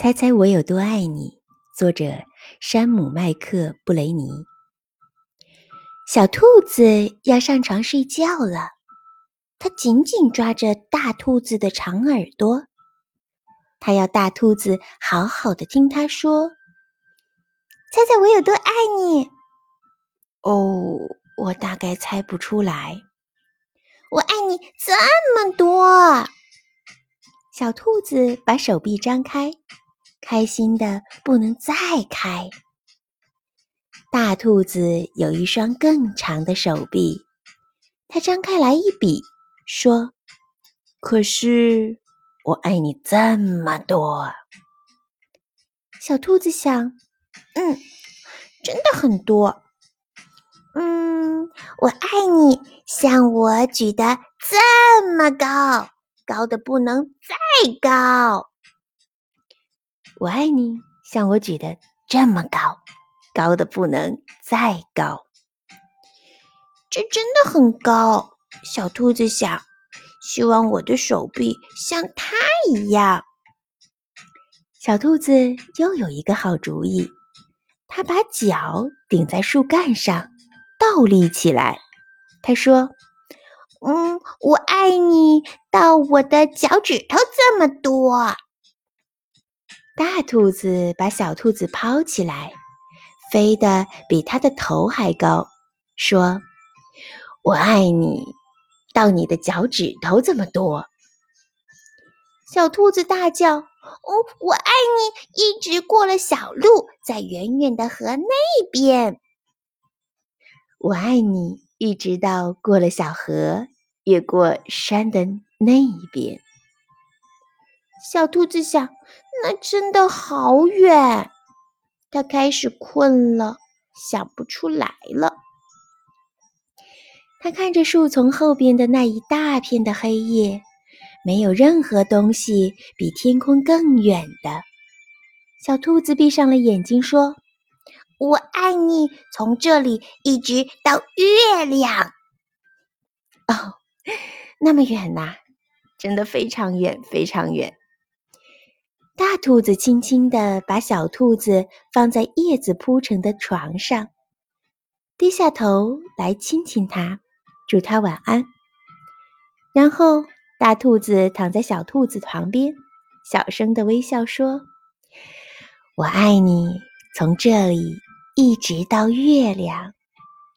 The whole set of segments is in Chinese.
猜猜我有多爱你？作者：山姆·麦克布雷尼。小兔子要上床睡觉了，它紧紧抓着大兔子的长耳朵，它要大兔子好好的听它说：“猜猜我有多爱你？”哦，我大概猜不出来。我爱你这么多。小兔子把手臂张开。开心的不能再开。大兔子有一双更长的手臂，它张开来一比，说：“可是我爱你这么多。”小兔子想：“嗯，真的很多。嗯，我爱你，像我举的这么高，高的不能再高。”我爱你，像我举的这么高，高的不能再高。这真的很高，小兔子想。希望我的手臂像它一样。小兔子又有一个好主意，它把脚顶在树干上，倒立起来。它说：“嗯，我爱你到我的脚趾头这么多。”大兔子把小兔子抛起来，飞得比它的头还高，说：“我爱你，到你的脚趾头这么多。”小兔子大叫：“哦，我爱你，一直过了小路，在远远的河那边。我爱你，一直到过了小河，越过山的那一边。”小兔子想。那真的好远，它开始困了，想不出来了。它看着树丛后边的那一大片的黑夜，没有任何东西比天空更远的。小兔子闭上了眼睛，说：“我爱你，从这里一直到月亮。”哦，那么远呐，真的非常远，非常远。大兔子轻轻地把小兔子放在叶子铺成的床上，低下头来亲亲它，祝它晚安。然后，大兔子躺在小兔子旁边，小声的微笑说：“我爱你，从这里一直到月亮，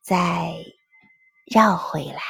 再绕回来。”